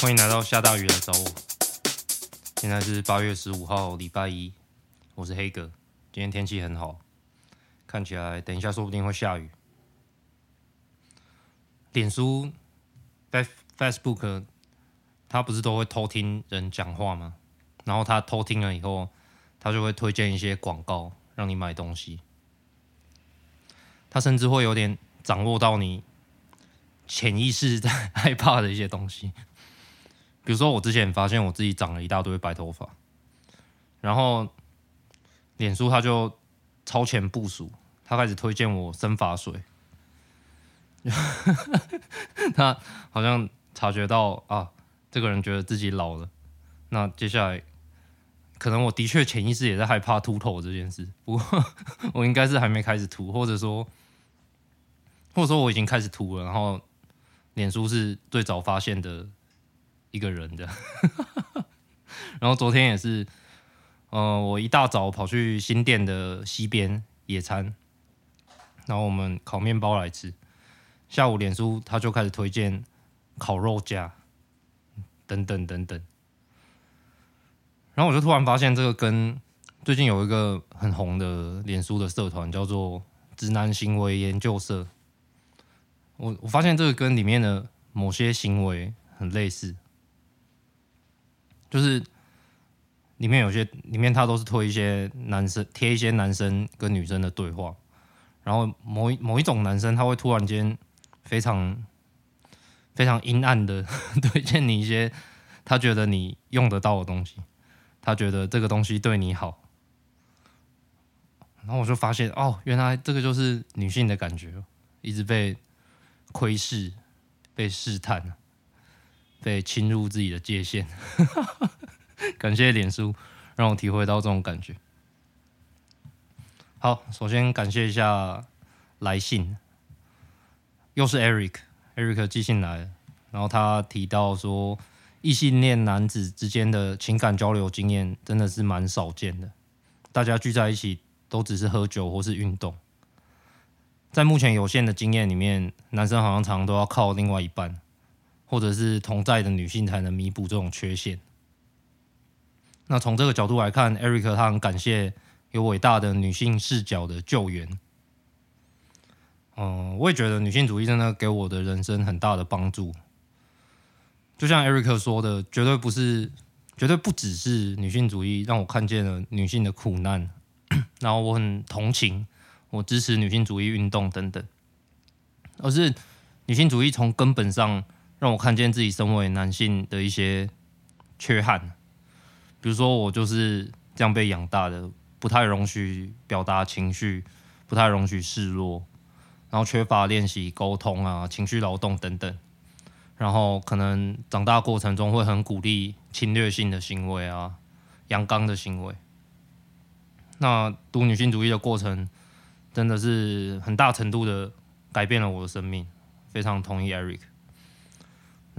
欢迎来到下大雨来找我。现在是八月十五号，礼拜一，我是黑哥。今天天气很好，看起来等一下说不定会下雨。脸书、Facebook，他不是都会偷听人讲话吗？然后他偷听了以后，他就会推荐一些广告让你买东西。他甚至会有点掌握到你潜意识在 害怕的一些东西。比如说，我之前发现我自己长了一大堆白头发，然后脸书他就超前部署，他开始推荐我生发水。他好像察觉到啊，这个人觉得自己老了。那接下来，可能我的确潜意识也在害怕秃头这件事。不过 我应该是还没开始秃，或者说，或者说我已经开始秃了。然后脸书是最早发现的。一个人的，然后昨天也是，呃，我一大早跑去新店的西边野餐，然后我们烤面包来吃，下午脸书他就开始推荐烤肉架，等等等等，然后我就突然发现这个跟最近有一个很红的脸书的社团叫做直男行为研究社，我我发现这个跟里面的某些行为很类似。就是里面有些里面他都是推一些男生贴一些男生跟女生的对话，然后某一某一种男生他会突然间非常非常阴暗的 推荐你一些他觉得你用得到的东西，他觉得这个东西对你好，然后我就发现哦，原来这个就是女性的感觉，一直被窥视、被试探。被侵入自己的界限，感谢脸书让我体会到这种感觉。好，首先感谢一下来信，又是 Eric，Eric 寄信来，然后他提到说，异性恋男子之间的情感交流经验真的是蛮少见的，大家聚在一起都只是喝酒或是运动，在目前有限的经验里面，男生好像常常都要靠另外一半。或者是同在的女性才能弥补这种缺陷。那从这个角度来看，Eric 他很感谢有伟大的女性视角的救援。嗯，我也觉得女性主义真的给我的人生很大的帮助。就像 Eric 说的，绝对不是，绝对不只是女性主义让我看见了女性的苦难，然后我很同情，我支持女性主义运动等等，而是女性主义从根本上。让我看见自己身为男性的一些缺憾，比如说我就是这样被养大的，不太容许表达情绪，不太容许示弱，然后缺乏练习沟通啊、情绪劳动等等，然后可能长大过程中会很鼓励侵略性的行为啊、阳刚的行为。那读女性主义的过程，真的是很大程度的改变了我的生命，非常同意 Eric。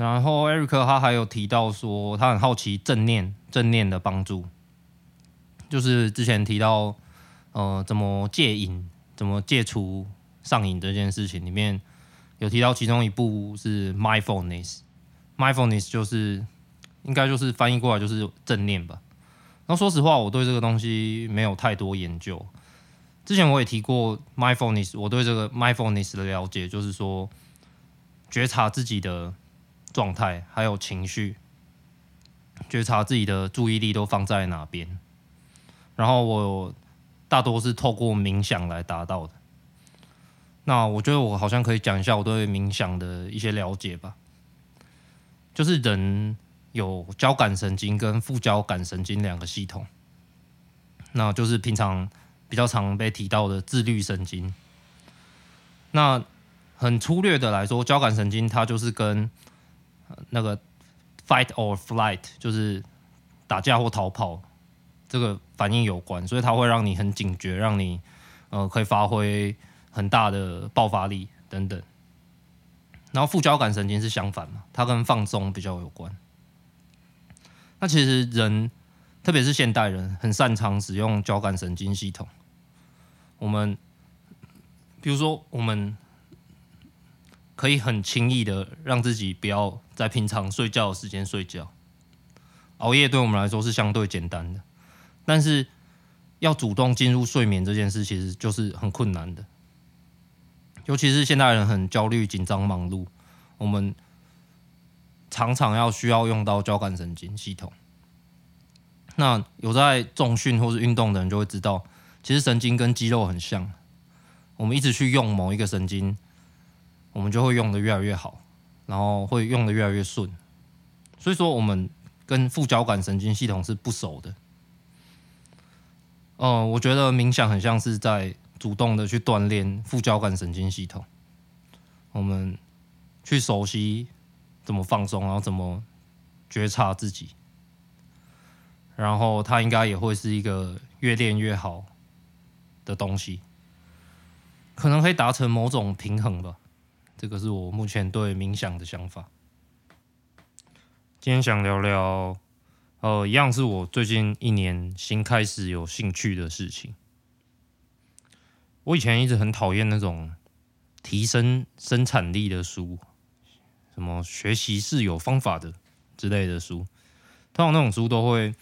然后艾瑞克他还有提到说，他很好奇正念正念的帮助，就是之前提到呃怎么戒瘾，怎么戒除上瘾这件事情里面有提到其中一部是 mindfulness，mindfulness 就是应该就是翻译过来就是正念吧。然后说实话，我对这个东西没有太多研究。之前我也提过 mindfulness，我对这个 mindfulness 的了解就是说觉察自己的。状态还有情绪，觉察自己的注意力都放在哪边，然后我大多是透过冥想来达到的。那我觉得我好像可以讲一下我对冥想的一些了解吧。就是人有交感神经跟副交感神经两个系统，那就是平常比较常被提到的自律神经。那很粗略的来说，交感神经它就是跟那个 fight or flight 就是打架或逃跑，这个反应有关，所以它会让你很警觉，让你呃可以发挥很大的爆发力等等。然后副交感神经是相反嘛，它跟放松比较有关。那其实人，特别是现代人，很擅长使用交感神经系统。我们比如说我们。可以很轻易的让自己不要在平常睡觉的时间睡觉。熬夜对我们来说是相对简单的，但是要主动进入睡眠这件事，其实就是很困难的。尤其是现代人很焦虑、紧张、忙碌，我们常常要需要用到交感神经系统。那有在重训或是运动的人就会知道，其实神经跟肌肉很像，我们一直去用某一个神经，我们就会用的越来越好，然后会用的越来越顺。所以说，我们跟副交感神经系统是不熟的。嗯、我觉得冥想很像是在主动的去锻炼副交感神经系统，我们去熟悉怎么放松，然后怎么觉察自己。然后它应该也会是一个越练越好的东西，可能可以达成某种平衡吧。这个是我目前对冥想的想法。今天想聊聊，呃，一样是我最近一年新开始有兴趣的事情。我以前一直很讨厌那种提升生产力的书，什么学习是有方法的之类的书，通常那种书都会。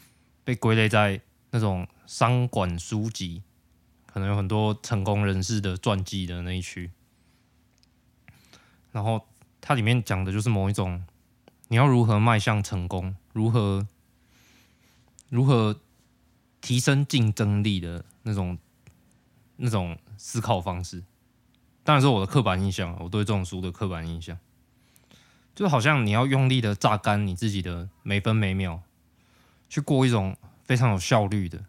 被归类在那种商管书籍，可能有很多成功人士的传记的那一区。然后它里面讲的就是某一种，你要如何迈向成功，如何如何提升竞争力的那种那种思考方式。当然是我的刻板印象，我对这种书的刻板印象，就好像你要用力的榨干你自己的每分每秒。去过一种非常有效率的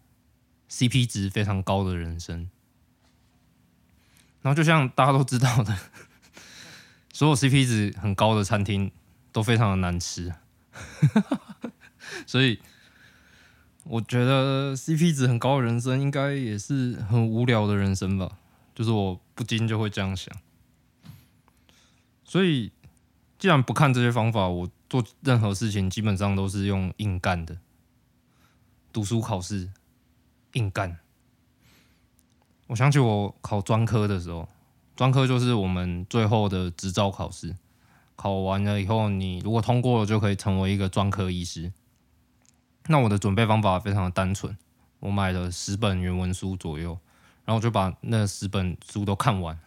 CP 值非常高的人生，然后就像大家都知道的，所有 CP 值很高的餐厅都非常的难吃，所以我觉得 CP 值很高的人生应该也是很无聊的人生吧，就是我不禁就会这样想。所以既然不看这些方法，我做任何事情基本上都是用硬干的。读书考试硬干，我想起我考专科的时候，专科就是我们最后的执照考试，考完了以后，你如果通过了，就可以成为一个专科医师。那我的准备方法非常的单纯，我买了十本原文书左右，然后我就把那十本书都看完，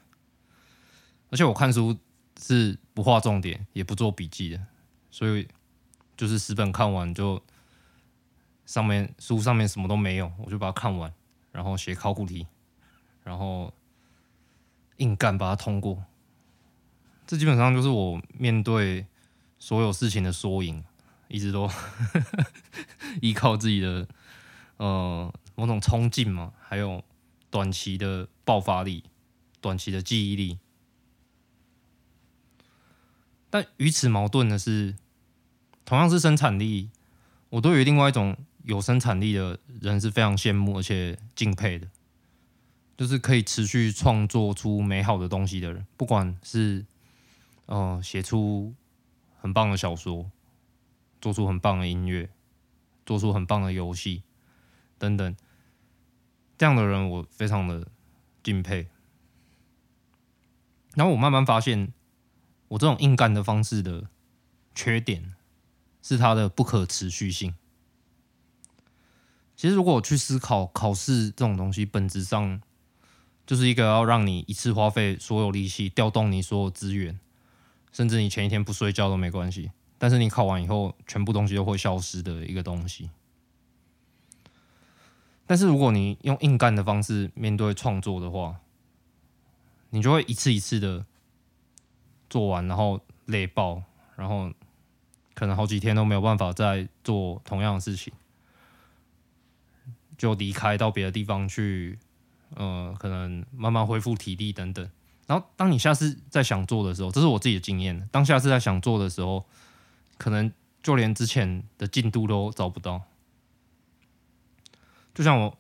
而且我看书是不画重点，也不做笔记的，所以就是十本看完就。上面书上面什么都没有，我就把它看完，然后写考古题，然后硬干把它通过。这基本上就是我面对所有事情的缩影，一直都 依靠自己的呃某种冲劲嘛，还有短期的爆发力、短期的记忆力。但与此矛盾的是，同样是生产力，我对于另外一种。有生产力的人是非常羡慕而且敬佩的，就是可以持续创作出美好的东西的人，不管是呃写出很棒的小说，做出很棒的音乐，做出很棒的游戏等等，这样的人我非常的敬佩。然后我慢慢发现，我这种硬干的方式的缺点是它的不可持续性。其实，如果我去思考考试这种东西，本质上就是一个要让你一次花费所有力气，调动你所有资源，甚至你前一天不睡觉都没关系。但是你考完以后，全部东西都会消失的一个东西。但是，如果你用硬干的方式面对创作的话，你就会一次一次的做完，然后累爆，然后可能好几天都没有办法再做同样的事情。就离开到别的地方去，呃，可能慢慢恢复体力等等。然后，当你下次再想做的时候，这是我自己的经验。当下次再想做的时候，可能就连之前的进度都找不到。就像我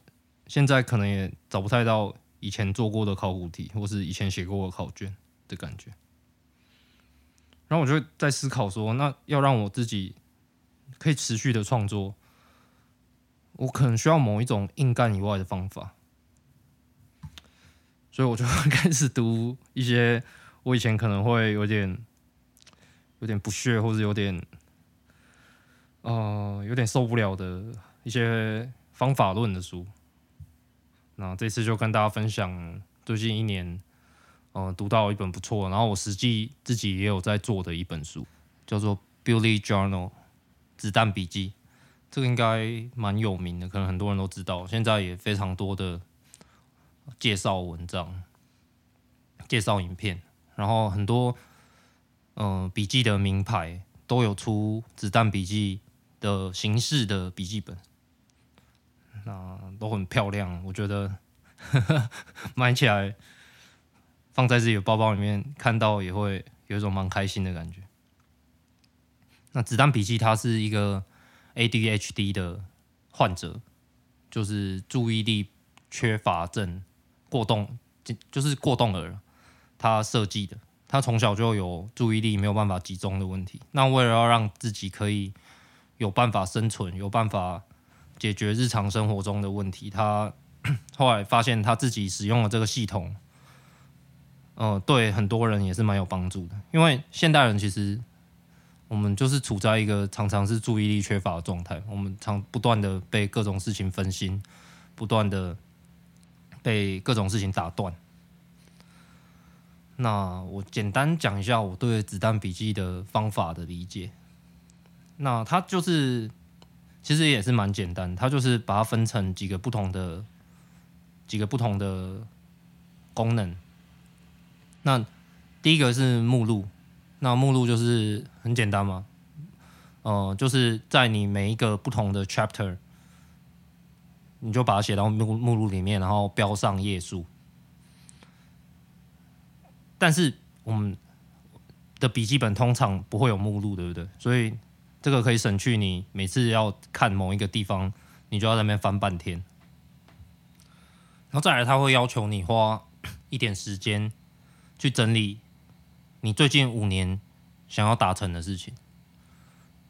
现在可能也找不太到以前做过的考古题，或是以前写过的考卷的感觉。然后我就在思考说，那要让我自己可以持续的创作。我可能需要某一种硬干以外的方法，所以我就开始读一些我以前可能会有点有点不屑，或者有点呃有点受不了的一些方法论的书。那这次就跟大家分享最近一年，呃，读到一本不错，然后我实际自己也有在做的一本书，叫做《Bullet Journal》子弹笔记。这个应该蛮有名的，可能很多人都知道。现在也非常多的介绍文章、介绍影片，然后很多嗯、笔记的名牌都有出子弹笔记的形式的笔记本，那都很漂亮。我觉得呵 呵买起来放在自己的包包里面，看到也会有一种蛮开心的感觉。那子弹笔记它是一个。ADHD 的患者就是注意力缺乏症过动，就是过动儿。他设计的，他从小就有注意力没有办法集中的问题。那为了要让自己可以有办法生存，有办法解决日常生活中的问题，他 后来发现他自己使用了这个系统，呃，对很多人也是蛮有帮助的。因为现代人其实。我们就是处在一个常常是注意力缺乏的状态，我们常不断的被各种事情分心，不断的被各种事情打断。那我简单讲一下我对子弹笔记的方法的理解。那它就是其实也是蛮简单，它就是把它分成几个不同的几个不同的功能。那第一个是目录。那目录就是很简单嘛，呃，就是在你每一个不同的 chapter，你就把它写到目目录里面，然后标上页数。但是我们的笔记本通常不会有目录，对不对？所以这个可以省去你每次要看某一个地方，你就要在那边翻半天。然后再来，他会要求你花一点时间去整理。你最近五年想要达成的事情，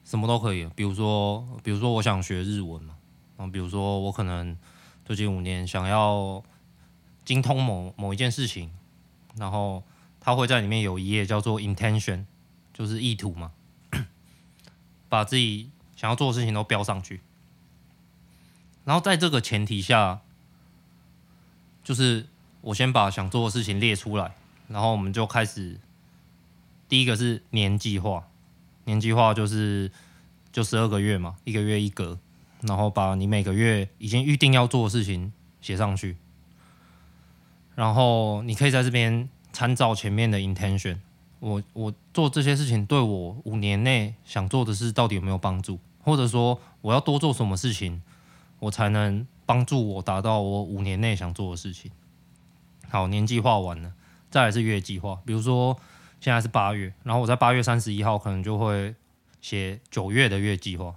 什么都可以。比如说，比如说我想学日文嘛，然后比如说我可能最近五年想要精通某某一件事情，然后它会在里面有一页叫做 intention，就是意图嘛，把自己想要做的事情都标上去。然后在这个前提下，就是我先把想做的事情列出来，然后我们就开始。第一个是年计划，年计划就是就十二个月嘛，一个月一格，然后把你每个月已经预定要做的事情写上去，然后你可以在这边参照前面的 intention，我我做这些事情对我五年内想做的事到底有没有帮助，或者说我要多做什么事情，我才能帮助我达到我五年内想做的事情。好，年计划完了，再来是月计划，比如说。现在是八月，然后我在八月三十一号可能就会写九月的月计划。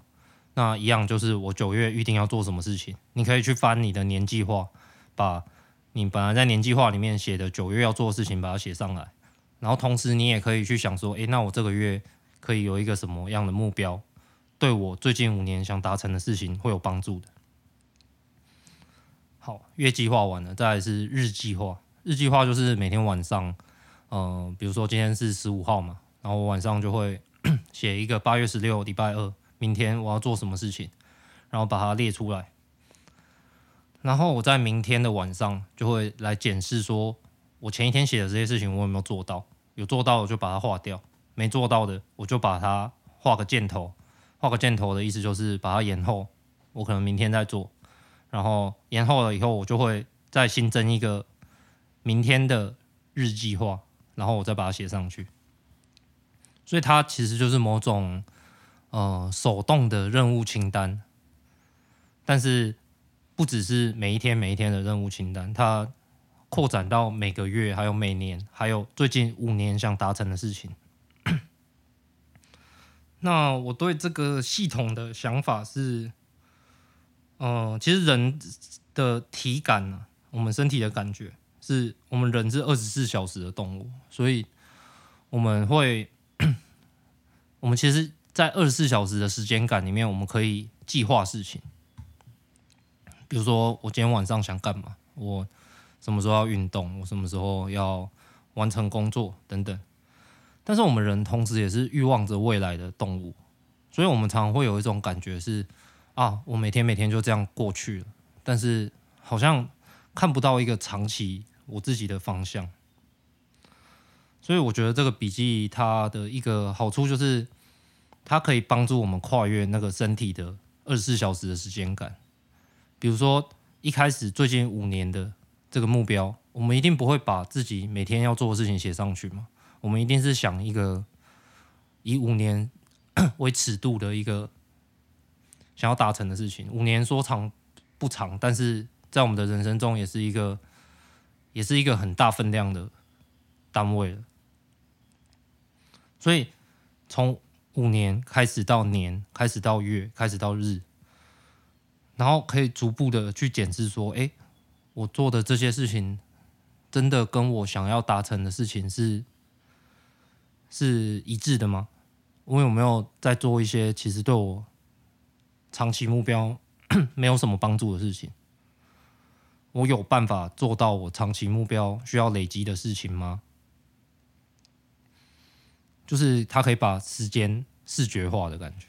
那一样就是我九月预定要做什么事情，你可以去翻你的年计划，把你本来在年计划里面写的九月要做的事情把它写上来。然后同时你也可以去想说，诶，那我这个月可以有一个什么样的目标，对我最近五年想达成的事情会有帮助的。好，月计划完了，再来是日计划。日计划就是每天晚上。嗯、呃，比如说今天是十五号嘛，然后我晚上就会 写一个八月十六礼拜二，明天我要做什么事情，然后把它列出来，然后我在明天的晚上就会来检视，说我前一天写的这些事情我有没有做到，有做到我就把它划掉，没做到的我就把它画个箭头，画个箭头的意思就是把它延后，我可能明天再做，然后延后了以后我就会再新增一个明天的日计划。然后我再把它写上去，所以它其实就是某种呃手动的任务清单，但是不只是每一天每一天的任务清单，它扩展到每个月，还有每年，还有最近五年想达成的事情。那我对这个系统的想法是，呃，其实人的体感呢，我们身体的感觉。是我们人是二十四小时的动物，所以我们会，我们其实，在二十四小时的时间感里面，我们可以计划事情。比如说，我今天晚上想干嘛？我什么时候要运动？我什么时候要？完成工作等等。但是我们人同时也是欲望着未来的动物，所以我们常常会有一种感觉是：啊，我每天每天就这样过去了，但是好像看不到一个长期我自己的方向。所以我觉得这个笔记它的一个好处就是，它可以帮助我们跨越那个身体的二十四小时的时间感。比如说一开始最近五年的这个目标，我们一定不会把自己每天要做的事情写上去嘛。我们一定是想一个以五年 为尺度的一个想要达成的事情。五年说长不长，但是在我们的人生中也是一个也是一个很大分量的单位了。所以从五年开始到年，开始到月，开始到日，然后可以逐步的去检视说，哎，我做的这些事情真的跟我想要达成的事情是。是一致的吗？我有没有在做一些其实对我长期目标 没有什么帮助的事情？我有办法做到我长期目标需要累积的事情吗？就是它可以把时间视觉化的感觉。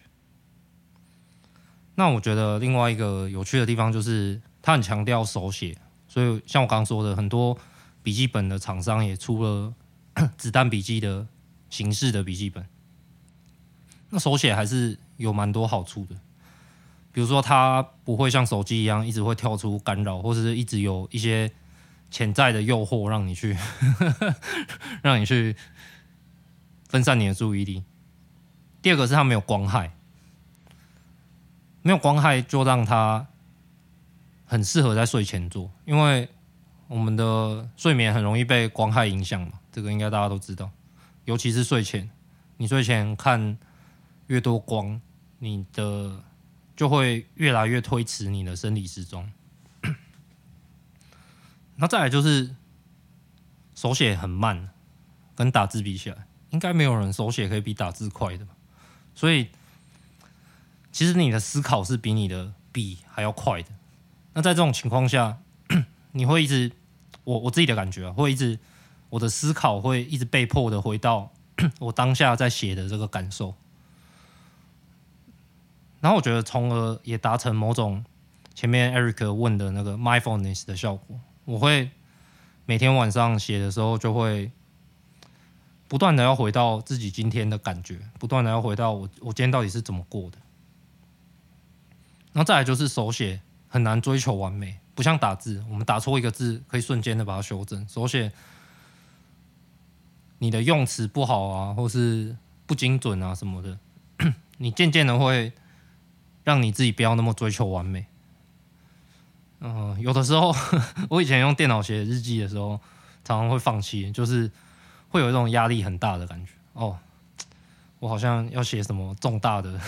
那我觉得另外一个有趣的地方就是，它很强调手写，所以像我刚刚说的，很多笔记本的厂商也出了子弹笔记的。形式的笔记本，那手写还是有蛮多好处的，比如说它不会像手机一样一直会跳出干扰，或者是一直有一些潜在的诱惑让你去 让你去分散你的注意力。第二个是它没有光害，没有光害就让它很适合在睡前做，因为我们的睡眠很容易被光害影响嘛，这个应该大家都知道。尤其是睡前，你睡前看越多光，你的就会越来越推迟你的生理时钟。那再来就是手写很慢，跟打字比起来，应该没有人手写可以比打字快的？所以其实你的思考是比你的笔还要快的。那在这种情况下，你会一直，我我自己的感觉啊，会一直。我的思考会一直被迫的回到 我当下在写的这个感受，然后我觉得从而也达成某种前面 Eric 问的那个 mindfulness 的效果。我会每天晚上写的时候，就会不断的要回到自己今天的感觉，不断的要回到我我今天到底是怎么过的。然后再来就是手写很难追求完美，不像打字，我们打错一个字可以瞬间的把它修正，手写。你的用词不好啊，或是不精准啊什么的，你渐渐的会让你自己不要那么追求完美。嗯、有的时候 我以前用电脑写日记的时候，常常会放弃，就是会有一种压力很大的感觉。哦，我好像要写什么重大的、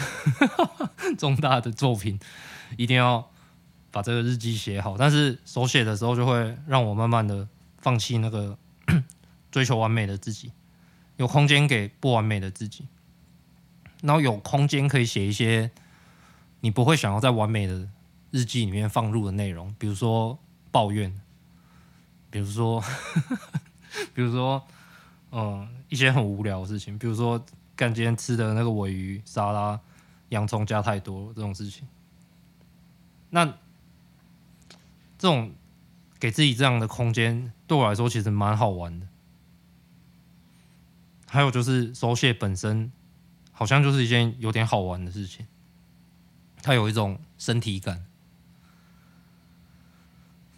重大的作品，一定要把这个日记写好。但是手写的时候，就会让我慢慢的放弃那个。追求完美的自己，有空间给不完美的自己，然后有空间可以写一些你不会想要在完美的日记里面放入的内容，比如说抱怨，比如说，比如说，嗯，一些很无聊的事情，比如说干今天吃的那个尾鱼沙拉，洋葱加太多这种事情，那这种给自己这样的空间，对我来说其实蛮好玩的。还有就是手写本身，好像就是一件有点好玩的事情。它有一种身体感。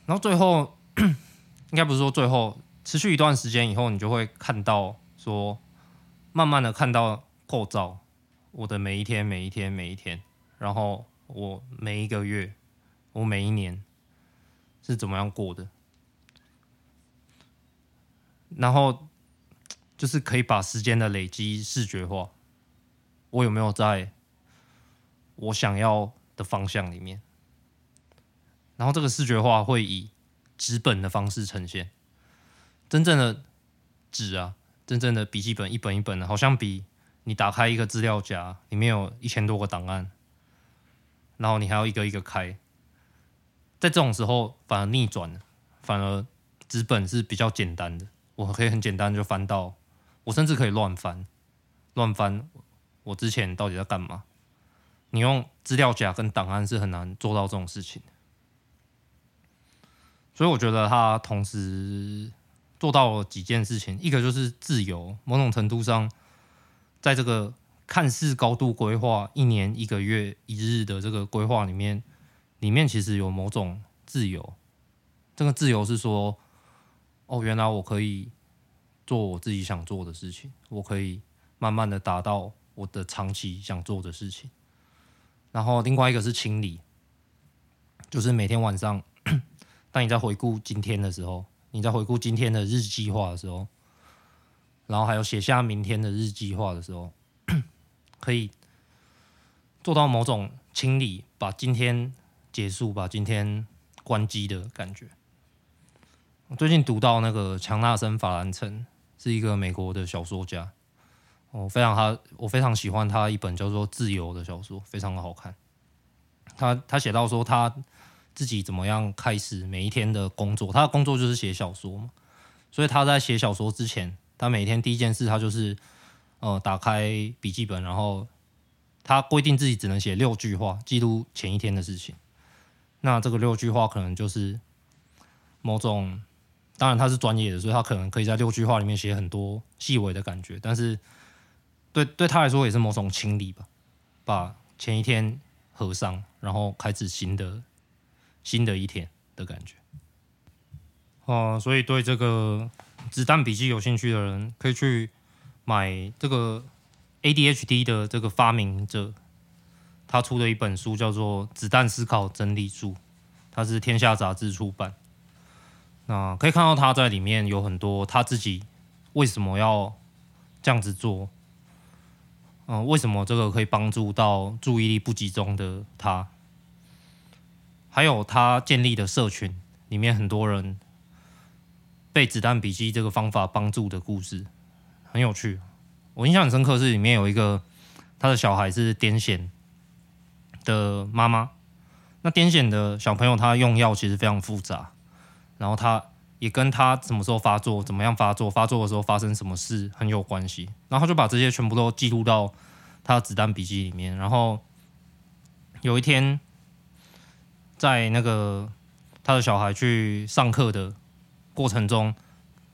然后最后，应该不是说最后，持续一段时间以后，你就会看到说，慢慢的看到构造我的每一天、每一天、每一天，然后我每一个月、我每一年是怎么样过的，然后。就是可以把时间的累积视觉化，我有没有在我想要的方向里面？然后这个视觉化会以纸本的方式呈现，真正的纸啊，真正的笔记本一本一本的，好像比你打开一个资料夹，里面有一千多个档案，然后你还要一个一个开，在这种时候反而逆转了，反而纸本是比较简单的。我可以很简单就翻到，我甚至可以乱翻，乱翻我之前到底在干嘛？你用资料夹跟档案是很难做到这种事情，所以我觉得他同时做到了几件事情，一个就是自由，某种程度上，在这个看似高度规划一年一个月一日的这个规划里面，里面其实有某种自由。这个自由是说，哦，原来我可以做我自己想做的事情，我可以慢慢的达到我的长期想做的事情。然后另外一个是清理，就是每天晚上，当你在回顾今天的时候，你在回顾今天的日计划的时候，然后还有写下明天的日计划的时候，可以做到某种清理，把今天结束，把今天关机的感觉。我最近读到那个强纳森·法兰岑，是一个美国的小说家。我非常他，我非常喜欢他一本叫做《自由》的小说，非常的好看。他他写到说他自己怎么样开始每一天的工作，他的工作就是写小说嘛。所以他在写小说之前，他每天第一件事，他就是呃打开笔记本，然后他规定自己只能写六句话，记录前一天的事情。那这个六句话可能就是某种，当然他是专业的，所以他可能可以在六句话里面写很多细微的感觉，但是。对，对他来说也是某种清理吧，把前一天合上，然后开始新的新的一天的感觉。哦、所以对这个子弹笔记有兴趣的人，可以去买这个 ADHD 的这个发明者他出的一本书，叫做《子弹思考整理术》，它是天下杂志出版。那可以看到他在里面有很多他自己为什么要这样子做。嗯，为什么这个可以帮助到注意力不集中的他？还有他建立的社群里面很多人被子弹笔记这个方法帮助的故事，很有趣。我印象很深刻是里面有一个他的小孩是癫痫的妈妈，那癫痫的小朋友他用药其实非常复杂，然后他。也跟他什么时候发作、怎么样发作、发作的时候发生什么事很有关系。然后他就把这些全部都记录到他的子弹笔记里面。然后有一天，在那个他的小孩去上课的过程中，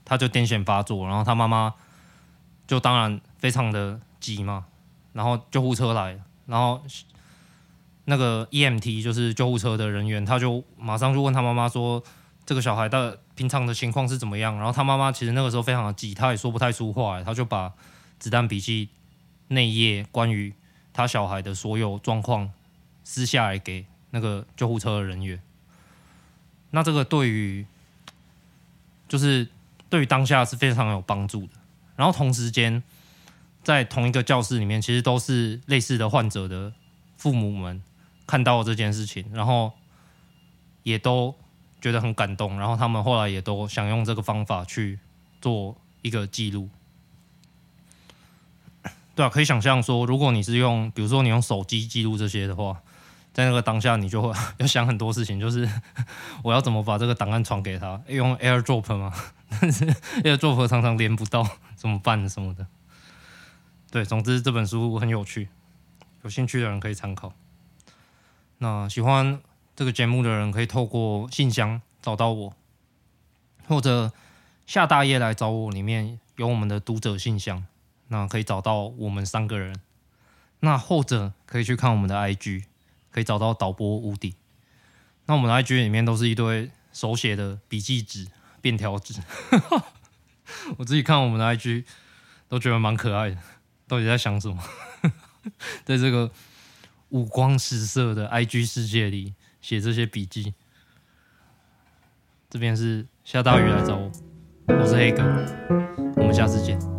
他就癫痫发作。然后他妈妈就当然非常的急嘛，然后救护车来，然后那个 EMT 就是救护车的人员，他就马上就问他妈妈说：“这个小孩的。”平常的情况是怎么样？然后他妈妈其实那个时候非常的急，他也说不太出话，他就把子弹笔记那页关于他小孩的所有状况撕下来给那个救护车的人员。那这个对于就是对于当下是非常有帮助的。然后同时间在同一个教室里面，其实都是类似的患者的父母们看到了这件事情，然后也都。觉得很感动，然后他们后来也都想用这个方法去做一个记录。对啊，可以想象说，如果你是用，比如说你用手机记录这些的话，在那个当下你就会 要想很多事情，就是 我要怎么把这个档案传给他？用 AirDrop 吗？但是 AirDrop 常常连不到，怎么办什么的？对，总之这本书很有趣，有兴趣的人可以参考。那喜欢。这个节目的人可以透过信箱找到我，或者下大夜来找我，里面有我们的读者信箱，那可以找到我们三个人。那或者可以去看我们的 IG，可以找到导播无敌。那我们的 IG 里面都是一堆手写的笔记纸、便条纸。我自己看我们的 IG 都觉得蛮可爱的，到底在想什么？在这个五光十色的 IG 世界里。写这些笔记，这边是下大雨来找我，我是黑哥，我们下次见。